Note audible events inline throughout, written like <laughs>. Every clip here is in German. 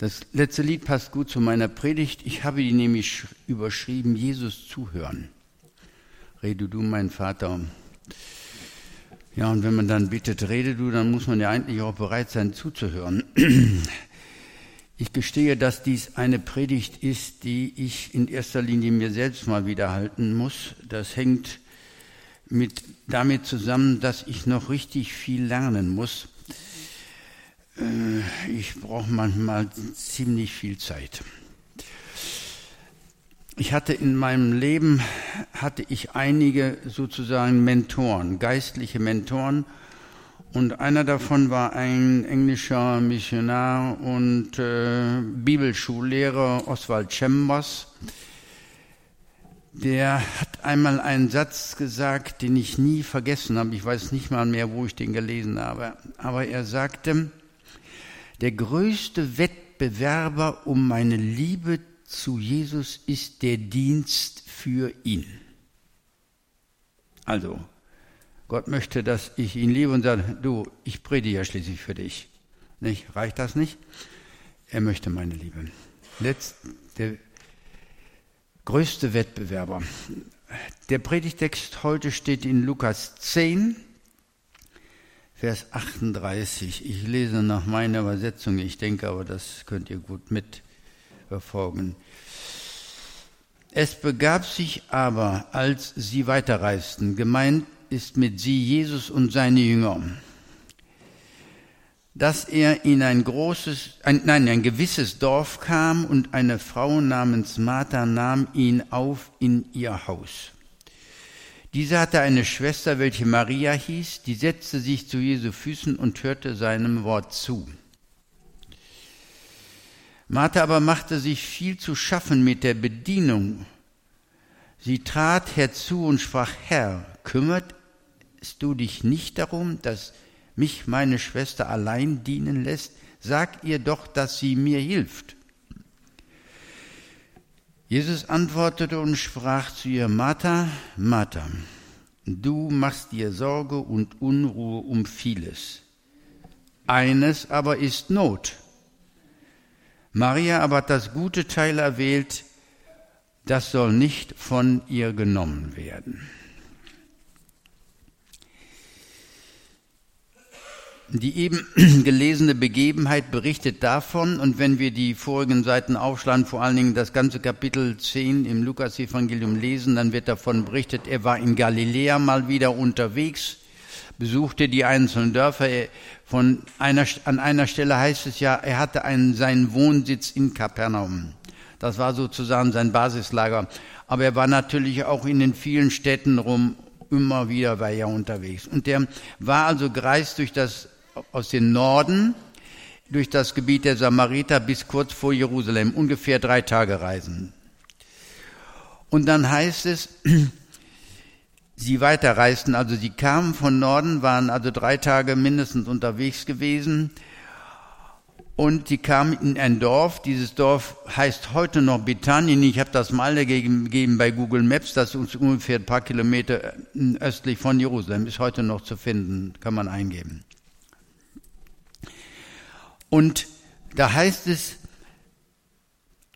Das letzte Lied passt gut zu meiner Predigt. Ich habe die nämlich überschrieben, Jesus zuhören. Rede du, mein Vater. Ja, und wenn man dann bittet, rede du, dann muss man ja eigentlich auch bereit sein, zuzuhören. <clears throat> Ich gestehe, dass dies eine Predigt ist, die ich in erster Linie mir selbst mal wieder halten muss. Das hängt mit, damit zusammen, dass ich noch richtig viel lernen muss. Äh, ich brauche manchmal ziemlich viel Zeit. Ich hatte in meinem Leben, hatte ich einige sozusagen Mentoren, geistliche Mentoren, und einer davon war ein englischer Missionar und äh, Bibelschullehrer Oswald Chambers. Der hat einmal einen Satz gesagt, den ich nie vergessen habe. Ich weiß nicht mal mehr, wo ich den gelesen habe. Aber er sagte, der größte Wettbewerber um meine Liebe zu Jesus ist der Dienst für ihn. Also, Gott möchte, dass ich ihn liebe und sage, du, ich predige ja schließlich für dich. Nicht? Reicht das nicht? Er möchte meine Liebe. Letzt, der größte Wettbewerber. Der Predigtext heute steht in Lukas 10, Vers 38. Ich lese nach meiner Übersetzung, ich denke aber, das könnt ihr gut mitverfolgen. Es begab sich aber, als sie weiterreisten, gemeint ist mit sie Jesus und seine Jünger, dass er in ein großes, ein, nein, ein gewisses Dorf kam und eine Frau namens Martha nahm ihn auf in ihr Haus. Diese hatte eine Schwester, welche Maria hieß, die setzte sich zu Jesu Füßen und hörte seinem Wort zu. Martha aber machte sich viel zu schaffen mit der Bedienung. Sie trat herzu und sprach, Herr, kümmert du dich nicht darum, dass mich meine Schwester allein dienen lässt? Sag ihr doch, dass sie mir hilft. Jesus antwortete und sprach zu ihr, Martha, Martha, du machst dir Sorge und Unruhe um vieles. Eines aber ist Not. Maria aber hat das gute Teil erwählt, das soll nicht von ihr genommen werden. Die eben <clears throat> gelesene Begebenheit berichtet davon, und wenn wir die vorigen Seiten aufschlagen, vor allen Dingen das ganze Kapitel 10 im Lukas-Evangelium lesen, dann wird davon berichtet, er war in Galiläa mal wieder unterwegs, besuchte die einzelnen Dörfer. Von einer, an einer Stelle heißt es ja, er hatte einen, seinen Wohnsitz in Kapernaum. Das war sozusagen sein Basislager. Aber er war natürlich auch in den vielen Städten rum, immer wieder war er unterwegs. Und der war also gereist durch das aus dem Norden durch das Gebiet der Samariter bis kurz vor Jerusalem, ungefähr drei Tage Reisen. Und dann heißt es, <clears throat> sie weiterreisten, also sie kamen von Norden, waren also drei Tage mindestens unterwegs gewesen und sie kamen in ein Dorf. Dieses Dorf heißt heute noch Bethanien. Ich habe das mal gegeben bei Google Maps. Das ist ungefähr ein paar Kilometer östlich von Jerusalem. Ist heute noch zu finden, kann man eingeben. Und da heißt es,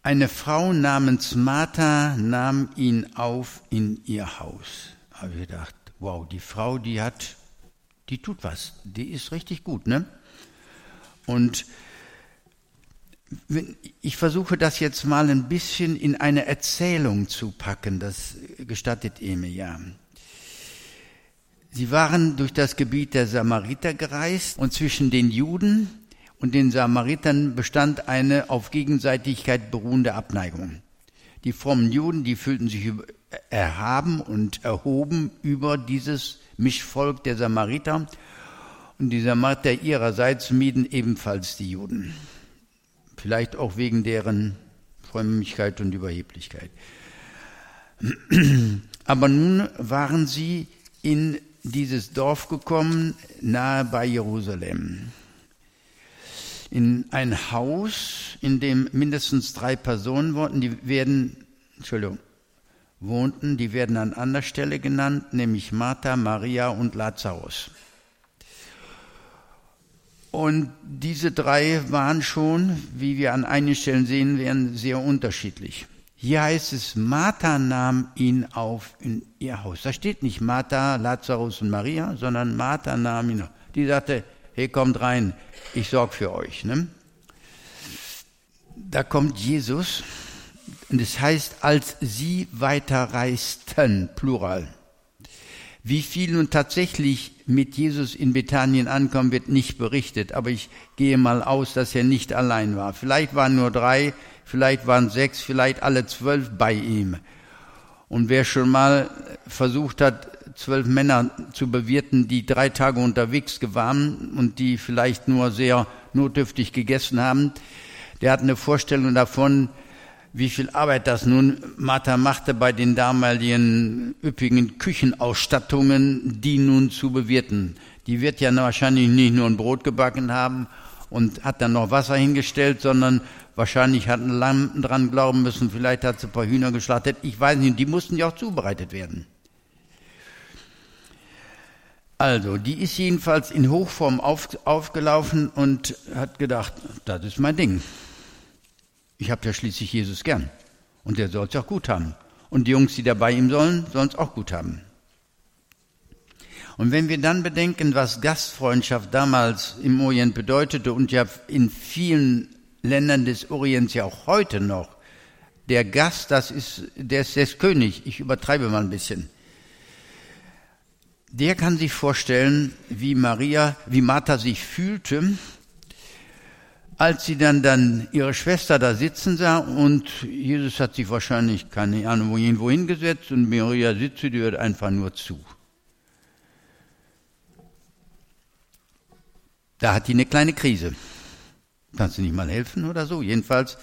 eine Frau namens Martha nahm ihn auf in ihr Haus. Habe ich gedacht, wow, die Frau, die hat, die tut was, die ist richtig gut, ne? Und ich versuche das jetzt mal ein bisschen in eine Erzählung zu packen, das gestattet ihr mir ja. Sie waren durch das Gebiet der Samariter gereist und zwischen den Juden und den Samaritern bestand eine auf Gegenseitigkeit beruhende Abneigung. Die frommen Juden, die fühlten sich erhaben und erhoben über dieses Mischvolk der Samariter und die Samariter ihrerseits mieden ebenfalls die Juden. Vielleicht auch wegen deren Frömmigkeit und Überheblichkeit. <clears throat> Aber nun waren sie in dieses Dorf gekommen, nahe bei Jerusalem in ein Haus, in dem mindestens drei Personen wohnten, die werden, Entschuldigung, wohnten, die werden an anderer Stelle genannt, nämlich Martha, Maria und Lazarus. Und diese drei waren schon, wie wir an einigen Stellen sehen werden, sehr unterschiedlich. Hier heißt es, Martha nahm ihn auf in ihr Haus. Da steht nicht Martha, Lazarus und Maria, sondern Martha nahm ihn auf. Die sagte, hey, kommt rein, ich sorge für euch. Ne? Da kommt Jesus und es heißt, als sie weiterreisten, plural. Wie viel nun tatsächlich mit Jesus in Bethanien ankommen, wird nicht berichtet, aber ich gehe mal aus, dass er nicht allein war. Vielleicht waren nur drei, vielleicht waren sechs, vielleicht alle zwölf bei ihm. Und wer schon mal versucht hat, zwölf Männer zu bewirten, die drei Tage unterwegs waren und die vielleicht nur sehr notdürftig gegessen haben, der hat eine Vorstellung davon, wie viel Arbeit das nun Martha machte bei den damaligen üppigen Küchenausstattungen, die nun zu bewirten. Die wird ja wahrscheinlich nicht nur ein Brot gebacken haben und hat dann noch Wasser hingestellt, sondern wahrscheinlich hat ein Lamm dran glauben müssen, vielleicht hat sie ein paar Hühner geschlachtet, ich weiß nicht, die mussten ja auch zubereitet werden. Also, die ist jedenfalls in Hochform auf, aufgelaufen und hat gedacht, das ist mein Ding. Ich habe ja schließlich Jesus gern. Und der soll es auch gut haben. Und die Jungs, die da bei ihm sollen, sollen es auch gut haben. Und wenn wir dann bedenken, was Gastfreundschaft damals im Orient bedeutete und ja in vielen Ländern des Orients ja auch heute noch, der Gast, das ist, der ist der König. Ich übertreibe mal ein bisschen. Der kann sich vorstellen, wie Maria, wie Martha sich fühlte, als sie dann, dann ihre Schwester da sitzen sah und Jesus hat sich wahrscheinlich, keine Ahnung, wohin, gesetzt und Maria sitzt, die hört einfach nur zu. Da hat die eine kleine Krise. Kannst du nicht mal helfen oder so? Jedenfalls,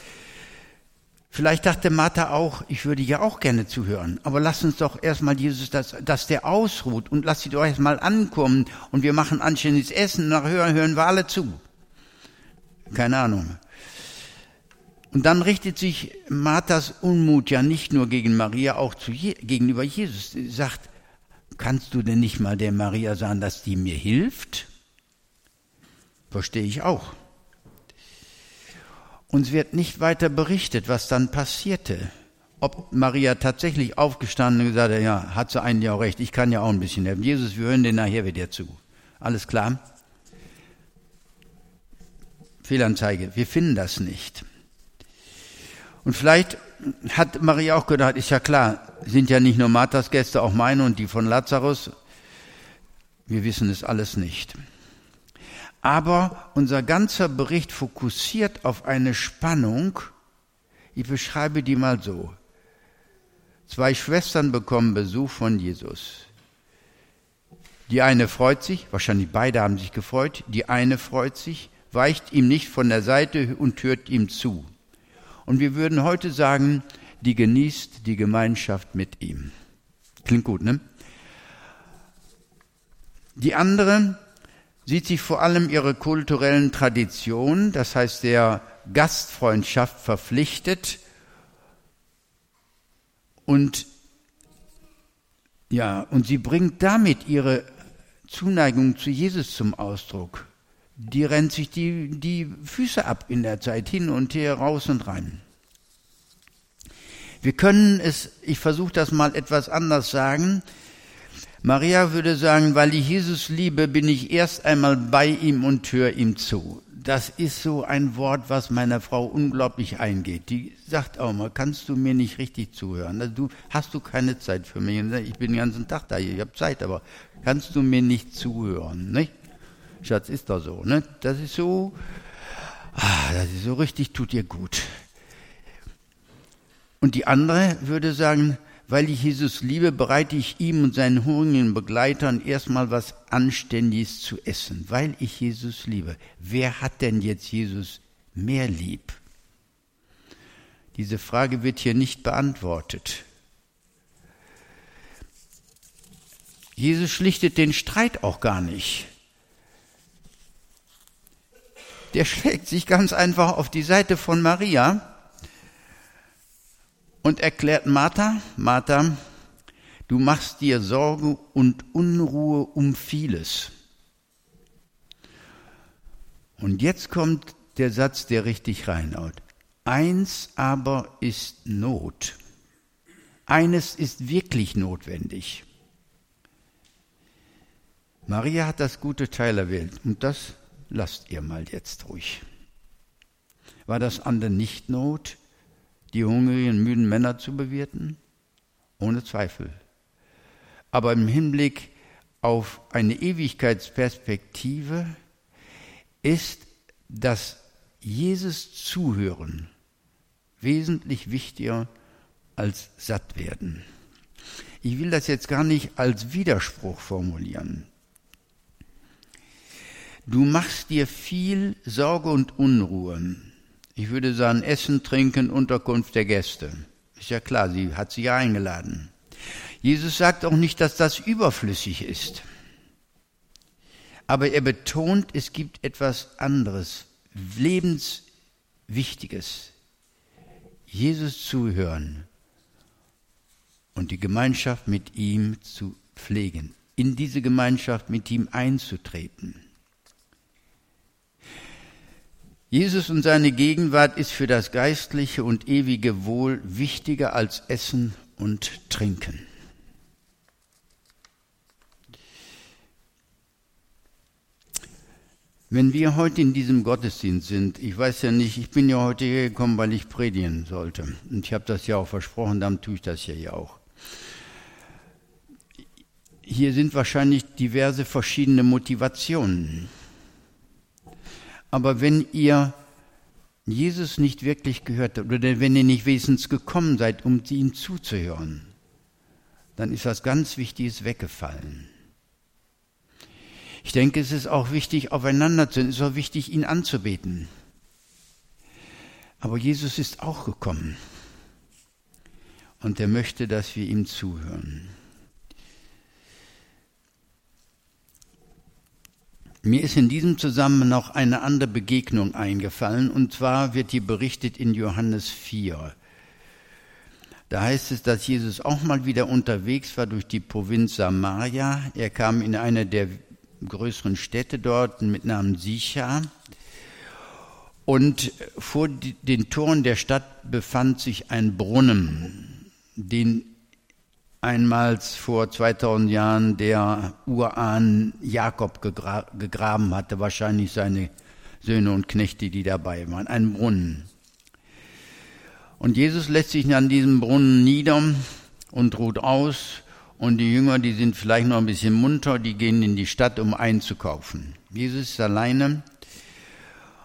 vielleicht dachte Martha auch, ich würde ja auch gerne zuhören, aber lass uns doch erstmal Jesus, dass, dass der ausruht und lass sie doch erstmal ankommen und wir machen anständiges Essen, nach hören, hören wir alle zu. Keine Ahnung. Und dann richtet sich Marthas Unmut ja nicht nur gegen Maria, auch zu gegenüber Jesus. Sie sagt, kannst du denn nicht mal der Maria sagen, dass die mir hilft? Verstehe ich auch. Uns wird nicht weiter berichtet, was dann passierte. Ob Maria tatsächlich aufgestanden und gesagt hat, ja, hat sie eigentlich auch recht, ich kann ja auch ein bisschen helfen. Jesus, wir hören dir nachher wieder zu. Alles klar? Fehlanzeige. Wir finden das nicht. Und vielleicht hat Maria auch gedacht, ist ja klar, sind ja nicht nur Marthas Gäste, auch meine und die von Lazarus. Wir wissen es alles nicht. Aber unser ganzer Bericht fokussiert auf eine Spannung. Ich beschreibe die mal so. Zwei Schwestern bekommen Besuch von Jesus. Die eine freut sich, wahrscheinlich beide haben sich gefreut, die eine freut sich, weicht ihm nicht von der Seite und hört ihm zu. Und wir würden heute sagen, die genießt die Gemeinschaft mit ihm. Klingt gut, ne? Die andere sieht sich vor allem ihre kulturellen Traditionen, das heißt der Gastfreundschaft verpflichtet und ja, und sie bringt damit ihre Zuneigung zu Jesus zum Ausdruck die rennt sich die, die Füße ab in der Zeit hin und her, raus und rein. Wir können es, ich versuche das mal etwas anders sagen. Maria würde sagen, weil ich Jesus liebe, bin ich erst einmal bei ihm und höre ihm zu. Das ist so ein Wort, was meiner Frau unglaublich eingeht. Die sagt auch mal, kannst du mir nicht richtig zuhören? Also du hast du keine Zeit für mich. Ich bin den ganzen Tag da, ich habe Zeit, aber kannst du mir nicht zuhören? Nicht? Schatz, ist doch so, ne? Das ist so, ah, das ist so richtig, tut dir gut. Und die andere würde sagen, weil ich Jesus liebe, bereite ich ihm und seinen hungrigen Begleitern erstmal was Anständiges zu essen, weil ich Jesus liebe. Wer hat denn jetzt Jesus mehr lieb? Diese Frage wird hier nicht beantwortet. Jesus schlichtet den Streit auch gar nicht der <laughs> schlägt sich ganz einfach auf die Seite von Maria und erklärt Martha, Martha, du machst dir Sorge und Unruhe um vieles. Und jetzt kommt der Satz, der richtig reinhaut. Eins aber ist Not. Eines ist wirklich notwendig. Maria hat das gute Teil erwählt und das lasst ihr mal jetzt ruhig. War das andere nicht Not, die hungrigen, müden Männer zu bewirten? Ohne Zweifel. Aber im Hinblick auf eine Ewigkeitsperspektive ist das Jesus zuhören wesentlich wichtiger als satt werden. Ich will das jetzt gar nicht als Widerspruch formulieren. Du machst dir viel Sorge und Unruhe. Ich würde sagen, Essen, Trinken, Unterkunft der Gäste. Ist ja klar, sie hat sie ja eingeladen. Jesus sagt auch nicht, dass das überflüssig ist. Aber er betont, es gibt etwas anderes, lebenswichtiges. Jesus zuhören und die Gemeinschaft mit ihm zu pflegen, in diese Gemeinschaft mit ihm einzutreten. Jesus und seine Gegenwart ist für das geistliche und ewige Wohl wichtiger als Essen und Trinken. Wenn wir heute in diesem Gottesdienst sind, ich weiß ja nicht, ich bin ja heute hier gekommen, weil ich predigen sollte. Und ich habe das ja auch versprochen, dann tue ich das ja hier auch. Hier sind wahrscheinlich diverse verschiedene Motivationen. Aber wenn ihr Jesus nicht wirklich gehört habt, oder wenn ihr nicht wesentlich gekommen seid, um ihm zuzuhören, dann ist was ganz Wichtiges weggefallen. Ich denke, es ist auch wichtig, aufeinander zu sein. Es ist auch wichtig, ihn anzubeten. Aber Jesus ist auch gekommen. Und er möchte, dass wir ihm zuhören. Mir ist in diesem Zusammenhang noch eine andere Begegnung eingefallen, und zwar wird die berichtet in Johannes 4. Da heißt es, dass Jesus auch mal wieder unterwegs war durch die Provinz Samaria. Er kam in eine der größeren Städte dort mit Namen Sicha. Und vor den Toren der Stadt befand sich ein Brunnen, den einmals vor 2000 Jahren der Urahn Jakob gegra gegraben hatte, wahrscheinlich seine Söhne und Knechte, die dabei waren, ein Brunnen. Und Jesus lässt sich an diesem Brunnen nieder und ruht aus und die Jünger, die sind vielleicht noch ein bisschen munter, die gehen in die Stadt, um einzukaufen. Jesus ist alleine.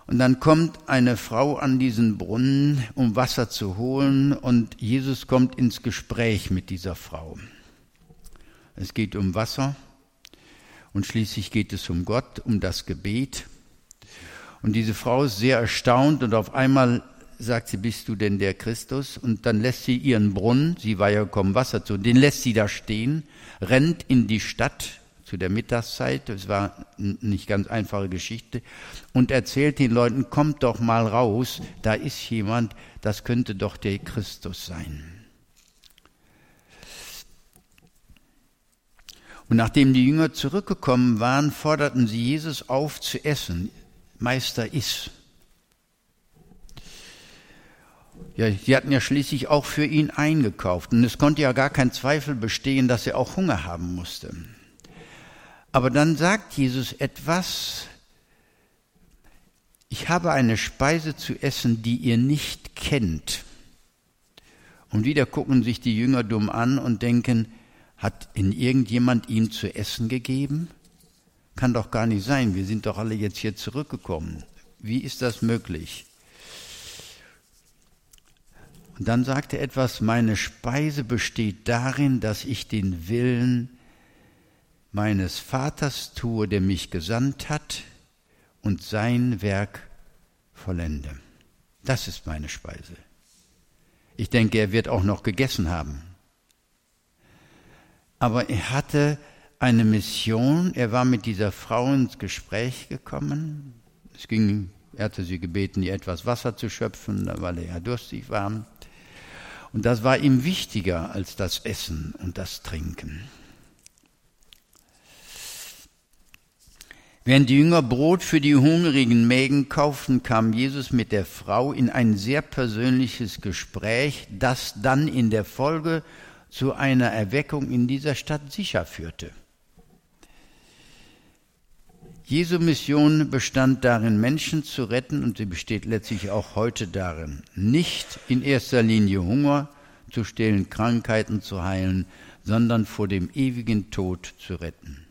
Und dann kommt eine Frau an diesen Brunnen, um Wasser zu holen, und Jesus kommt ins Gespräch mit dieser Frau. Es geht um Wasser und schließlich geht es um Gott, um das Gebet. Und diese Frau ist sehr erstaunt und auf einmal sagt sie, bist du denn der Christus? Und dann lässt sie ihren Brunnen, sie war ja gekommen Wasser zu, den lässt sie da stehen, rennt in die Stadt zu der Mittagszeit, es war nicht ganz einfache Geschichte, und erzählt den Leuten, kommt doch mal raus, da ist jemand, das könnte doch der Christus sein. Und nachdem die Jünger zurückgekommen waren, forderten sie Jesus auf zu essen. Meister, iss. Ja, sie hatten ja schließlich auch für ihn eingekauft und es konnte ja gar kein Zweifel bestehen, dass er auch Hunger haben musste. Aber dann sagt Jesus etwas, ich habe eine Speise zu essen, die ihr nicht kennt. Und wieder gucken sich die Jünger dumm an und denken, hat in irgendjemand ihm zu essen gegeben? Kann doch gar nicht sein, wir sind doch alle jetzt hier zurückgekommen. Wie ist das möglich? Und dann sagt er etwas, meine Speise besteht darin, dass ich den Willen meines Vaters tue, der mich gesandt hat, und sein Werk vollende. Das ist meine Speise. Ich denke, er wird auch noch gegessen haben. Aber er hatte eine Mission, er war mit dieser Frau ins Gespräch gekommen. Es ging, er hatte sie gebeten, ihr etwas Wasser zu schöpfen, weil er ja durstig war. Und das war ihm wichtiger als das Essen und das Trinken. Während die Jünger Brot für die hungrigen Mägen kauften, kam Jesus mit der Frau in ein sehr persönliches Gespräch, das dann in der Folge zu einer Erweckung in dieser Stadt sicher führte. Jesu Mission bestand darin, Menschen zu retten und sie besteht letztlich auch heute darin, nicht in erster Linie Hunger zu stillen, Krankheiten zu heilen, sondern vor dem ewigen Tod zu retten.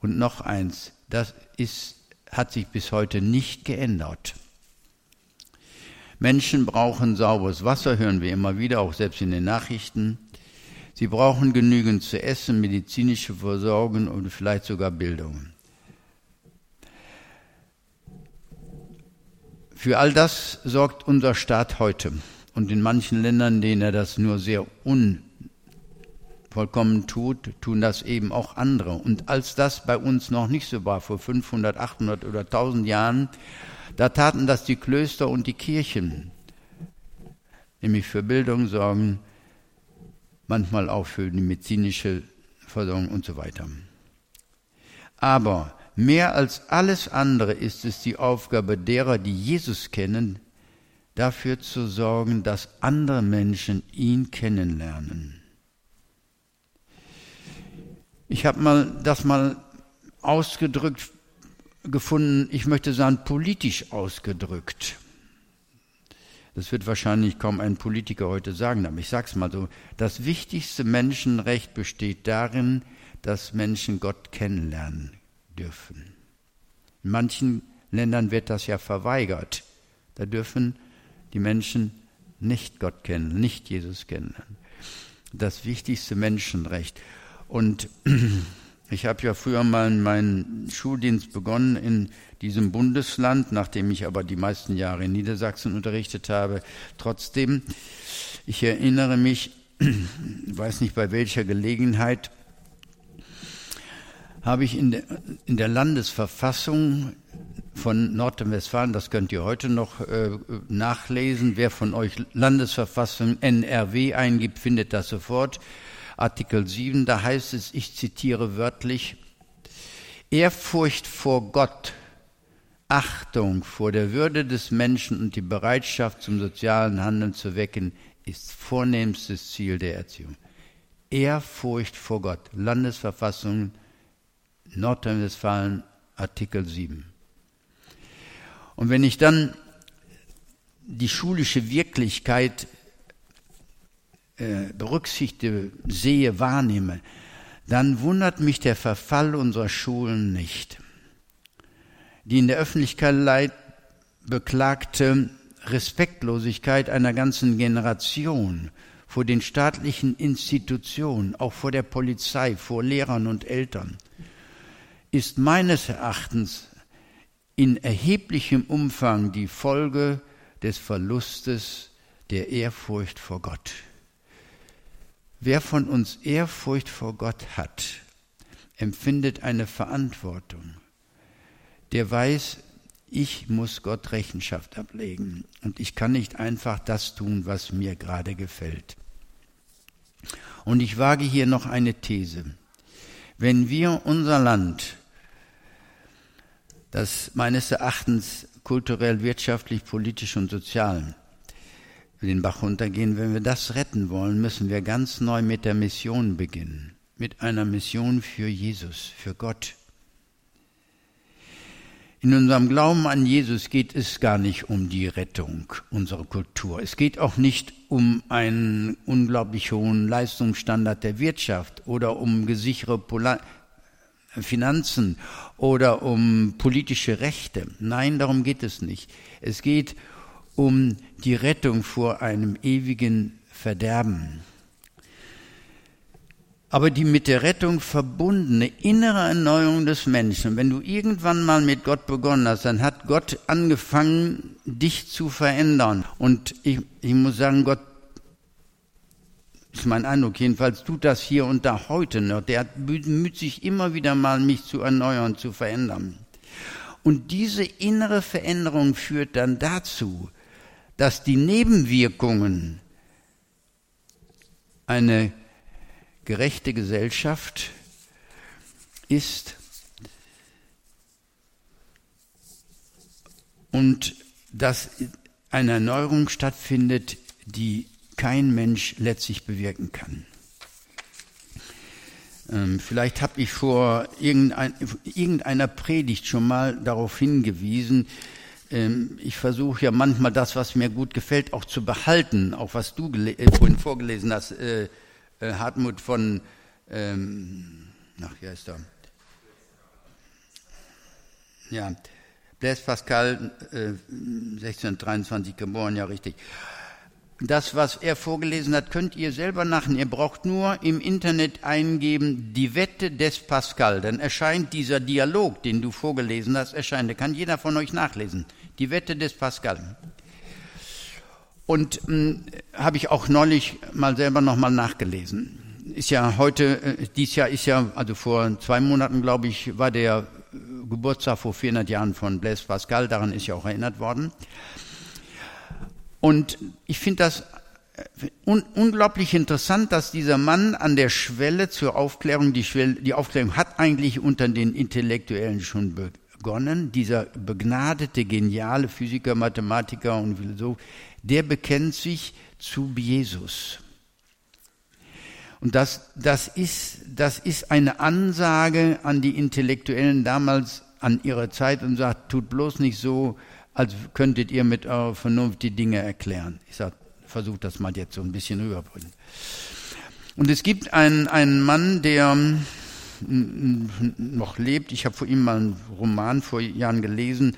Und noch eins, das ist, hat sich bis heute nicht geändert. Menschen brauchen sauberes Wasser, hören wir immer wieder, auch selbst in den Nachrichten. Sie brauchen genügend zu essen, medizinische Versorgung und vielleicht sogar Bildung. Für all das sorgt unser Staat heute. Und in manchen Ländern, denen er das nur sehr un vollkommen tut, tun das eben auch andere. Und als das bei uns noch nicht so war, vor 500, 800 oder 1000 Jahren, da taten das die Klöster und die Kirchen, nämlich für Bildung sorgen, manchmal auch für die medizinische Versorgung und so weiter. Aber mehr als alles andere ist es die Aufgabe derer, die Jesus kennen, dafür zu sorgen, dass andere Menschen ihn kennenlernen. Ich habe mal das mal ausgedrückt gefunden, ich möchte sagen politisch ausgedrückt. Das wird wahrscheinlich kaum ein Politiker heute sagen, aber ich sage es mal so. Das wichtigste Menschenrecht besteht darin, dass Menschen Gott kennenlernen dürfen. In manchen Ländern wird das ja verweigert. Da dürfen die Menschen nicht Gott kennen, nicht Jesus kennenlernen. Das wichtigste Menschenrecht. Und <clears throat> ich habe ja früher mal meinen Schuldienst begonnen in diesem Bundesland, nachdem ich aber die meisten Jahre in Niedersachsen unterrichtet habe. Trotzdem, ich erinnere mich, <clears throat> weiß nicht bei welcher Gelegenheit, habe ich in der, in der Landesverfassung von Nordrhein-Westfalen, das könnt ihr heute noch äh, nachlesen, wer von euch Landesverfassung NRW eingibt, findet das sofort. Artikel 7, da heißt es, ich zitiere wörtlich, Ehrfurcht vor Gott, Achtung vor der Würde des Menschen und die Bereitschaft zum sozialen Handeln zu wecken, ist vornehmstes Ziel der Erziehung. Ehrfurcht vor Gott, Landesverfassung Nordrhein-Westfalen, Artikel 7. Und wenn ich dann die schulische Wirklichkeit äh, berücksichtige, sehe, wahrnehme, dann wundert mich der Verfall unserer Schulen nicht. Die in der Öffentlichkeit beklagte Respektlosigkeit einer ganzen Generation vor den staatlichen Institutionen, auch vor der Polizei, vor Lehrern und Eltern, ist meines Erachtens in erheblichem Umfang die Folge des Verlustes der Ehrfurcht vor Gott. Wer von uns Ehrfurcht vor Gott hat, empfindet eine Verantwortung. Der weiß, ich muss Gott Rechenschaft ablegen und ich kann nicht einfach das tun, was mir gerade gefällt. Und ich wage hier noch eine These. Wenn wir unser Land, das meines Erachtens kulturell, wirtschaftlich, politisch und sozial den Bach runtergehen. Wenn wir das retten wollen, müssen wir ganz neu mit der Mission beginnen. Mit einer Mission für Jesus, für Gott. In unserem Glauben an Jesus geht es gar nicht um die Rettung unserer Kultur. Es geht auch nicht um einen unglaublich hohen Leistungsstandard der Wirtschaft oder um gesichere Finanzen oder um politische Rechte. Nein, darum geht es nicht. Es geht um um die Rettung vor einem ewigen Verderben. Aber die mit der Rettung verbundene innere Erneuerung des Menschen, wenn du irgendwann mal mit Gott begonnen hast, dann hat Gott angefangen, dich zu verändern. Und ich, ich muss sagen, Gott ist mein Eindruck, jedenfalls tut das hier und da heute noch. Der bemüht sich immer wieder mal, mich zu erneuern, zu verändern. Und diese innere Veränderung führt dann dazu, dass die Nebenwirkungen eine gerechte Gesellschaft ist, und dass eine Erneuerung stattfindet, die kein Mensch letztlich bewirken kann. Ähm, vielleicht habe ich vor irgendein, irgendeiner Predigt schon mal darauf hingewiesen. Ähm, ich versuche ja manchmal das, was mir gut gefällt, auch zu behalten, auch was du äh, vorhin vorgelesen hast, äh, äh, Hartmut von, ähm, ach, wie heißt er? Ja, Blaise Pascal, äh, 1623 geboren, ja richtig das, was er vorgelesen hat, könnt ihr selber nachlesen. Ihr braucht nur im Internet eingeben, die Wette des Pascal. Dann erscheint dieser Dialog, den du vorgelesen hast, erscheint. Da kann jeder von euch nachlesen. Die Wette des Pascal. Und hm, habe ich auch neulich mal selber nochmal nachgelesen. Ist ja heute, äh, dies Jahr ist ja, also vor zwei Monaten, glaube ich, war der Geburtstag vor 400 Jahren von Blaise Pascal. Daran ist ja auch erinnert worden. Und ich finde das äh, un unglaublich interessant, dass dieser Mann an der Schwelle zur Aufklärung, die, Schwelle, die Aufklärung hat eigentlich unter den Intellektuellen schon begonnen, dieser begnadete, geniale Physiker, Mathematiker und Philosoph, der bekennt sich zu Jesus. Und das, das, ist, das ist eine Ansage an die Intellektuellen damals an ihrer Zeit und sagt, tut bloß nicht so, als könntet ihr mit eurer Vernunft die Dinge erklären. Ich sage, versucht das mal jetzt so ein bisschen rüberbringen. Und es gibt einen, einen Mann, der noch lebt. Ich habe vor ihm mal einen Roman vor Jahren gelesen.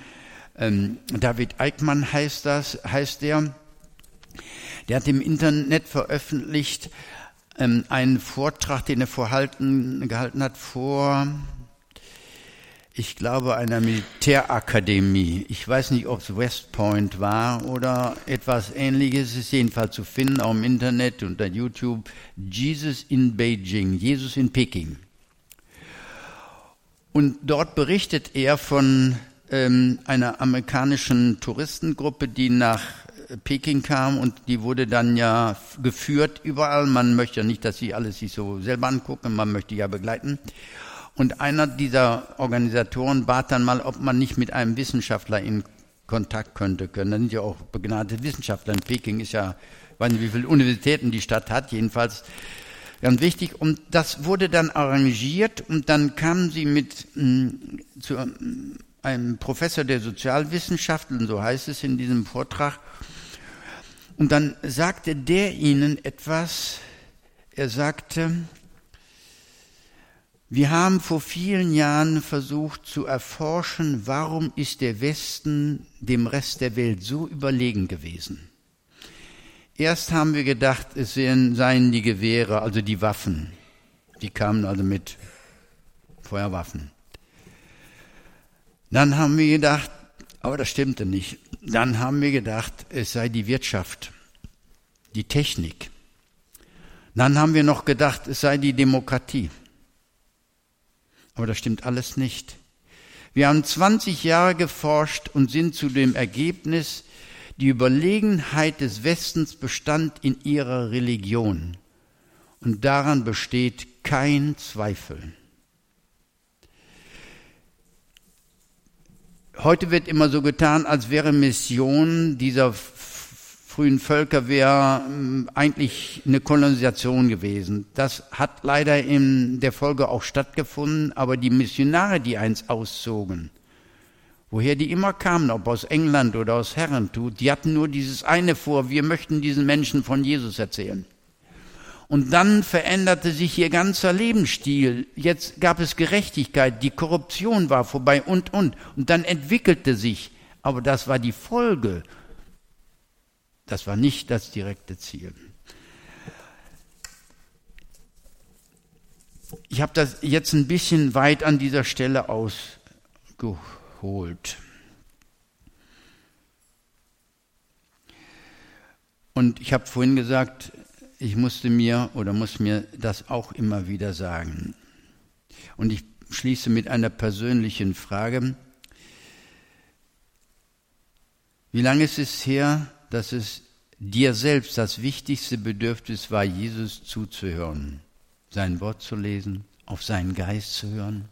Ähm, David Eickmann heißt das, heißt der. Der hat im Internet veröffentlicht ähm, einen Vortrag, den er vorhalten, gehalten hat vor ich glaube, einer Militärakademie. Ich weiß nicht, ob es West Point war oder etwas ähnliches. Es ist jedenfalls zu finden, auch im Internet unter YouTube. Jesus in Beijing, Jesus in Peking. Und dort berichtet er von ähm, einer amerikanischen Touristengruppe, die nach Peking kam und die wurde dann ja geführt überall. Man möchte ja nicht, dass sie alles sich so selber angucken, man möchte ja begleiten. Und einer dieser Organisatoren bat dann mal, ob man nicht mit einem Wissenschaftler in Kontakt könnte können. Da sind ja auch begnadete Wissenschaftler. In Peking ist ja, weiß nicht, wie viele Universitäten die Stadt hat, jedenfalls ganz wichtig. Und das wurde dann arrangiert und dann kamen sie mit mh, hm, zu hm, einem Professor der Sozialwissenschaften, so heißt es in diesem Vortrag. Und dann sagte der ihnen etwas, er sagte, wir haben vor vielen Jahren versucht zu erforschen, warum ist der Westen dem Rest der Welt so überlegen gewesen. Erst haben wir gedacht, es seien die Gewehre, also die Waffen. Die kamen also mit Feuerwaffen. Dann haben wir gedacht, aber das stimmte nicht. Dann haben wir gedacht, es sei die Wirtschaft, die Technik. Dann haben wir noch gedacht, es sei die Demokratie. Aber das stimmt alles nicht. Wir haben 20 Jahre geforscht und sind zu dem Ergebnis, die Überlegenheit des Westens bestand in ihrer Religion. Und daran besteht kein Zweifel. Heute wird immer so getan, als wäre Mission dieser frühen Völker wäre ähm, eigentlich eine Kolonisation gewesen. Das hat leider in der Folge auch stattgefunden, aber die Missionare, die eins auszogen, woher die immer kamen, ob aus England oder aus Herrentut, die hatten nur dieses eine vor, wir möchten diesen Menschen von Jesus erzählen. Und dann veränderte sich ihr ganzer Lebensstil. Jetzt gab es Gerechtigkeit, die Korruption war vorbei und, und. Und dann entwickelte sich, aber das war die Folge das war nicht das direkte Ziel. Ich habe das jetzt ein bisschen weit an dieser Stelle ausgeholt. Und ich habe vorhin gesagt, ich musste mir oder muss mir das auch immer wieder sagen. Und ich schließe mit einer persönlichen Frage. Wie lange ist es her, dass es dir selbst das wichtigste Bedürfnis war, Jesus zuzuhören, sein Wort zu lesen, auf seinen Geist zu hören.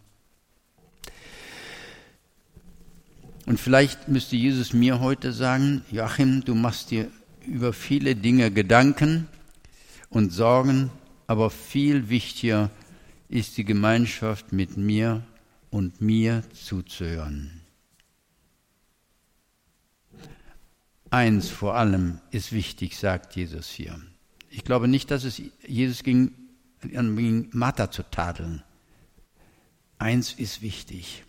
Und vielleicht müsste Jesus mir heute sagen, Joachim, du machst dir über viele Dinge Gedanken und Sorgen, aber viel wichtiger ist die Gemeinschaft mit mir und mir zuzuhören. Eins vor allem ist wichtig, sagt Jesus hier. Ich glaube nicht, dass es Jesus ging, ging Martha zu tadeln. Eins ist wichtig.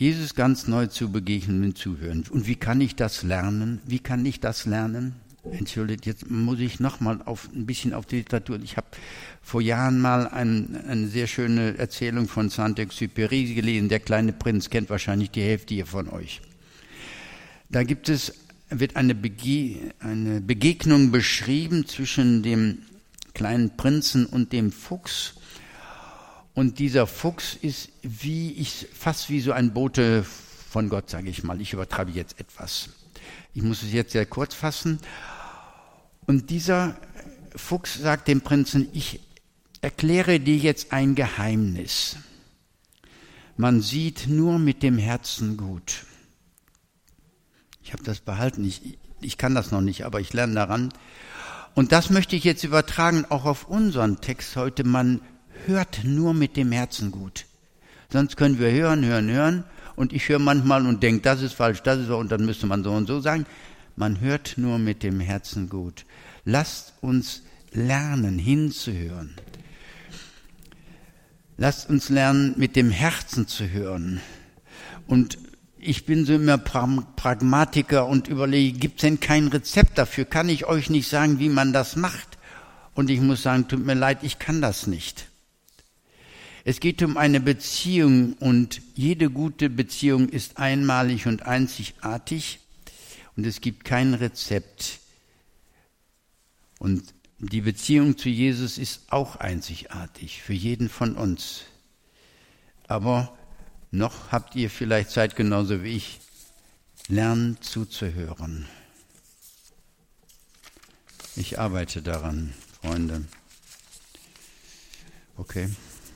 Jesus ganz neu zu begegnen und zuhören. Und wie kann ich das lernen? Wie kann ich das lernen? Entschuldigt, jetzt muss ich noch mal auf, ein bisschen auf die Literatur. Ich habe vor Jahren mal ein, eine sehr schöne Erzählung von Saint-Exupéry gelesen. Der kleine Prinz kennt wahrscheinlich die Hälfte hier von euch. Da gibt es, wird eine, Bege eine Begegnung beschrieben zwischen dem kleinen Prinzen und dem Fuchs. Und dieser Fuchs ist wie ich, fast wie so ein Bote von Gott, sage ich mal. Ich übertreibe jetzt etwas. Ich muss es jetzt sehr kurz fassen. Und dieser Fuchs sagt dem Prinzen, ich erkläre dir jetzt ein Geheimnis. Man sieht nur mit dem Herzen gut. Ich habe das behalten. Ich, ich kann das noch nicht, aber ich lerne daran. Und das möchte ich jetzt übertragen auch auf unseren Text heute. Man hört nur mit dem Herzen gut. Sonst können wir hören, hören, hören. Und ich höre manchmal und denke, das ist falsch, das ist so, und dann müsste man so und so sagen. Man hört nur mit dem Herzen gut. Lasst uns lernen, hinzuhören. Lasst uns lernen, mit dem Herzen zu hören. Und ich bin so immer Pragmatiker und überlege, gibt es denn kein Rezept dafür? Kann ich euch nicht sagen, wie man das macht? Und ich muss sagen, tut mir leid, ich kann das nicht. Es geht um eine Beziehung und jede gute Beziehung ist einmalig und einzigartig und es gibt kein Rezept. Und die Beziehung zu Jesus ist auch einzigartig für jeden von uns. Aber noch habt ihr vielleicht Zeit genauso wie ich, lernen zuzuhören. Ich arbeite daran, Freunde. Okay.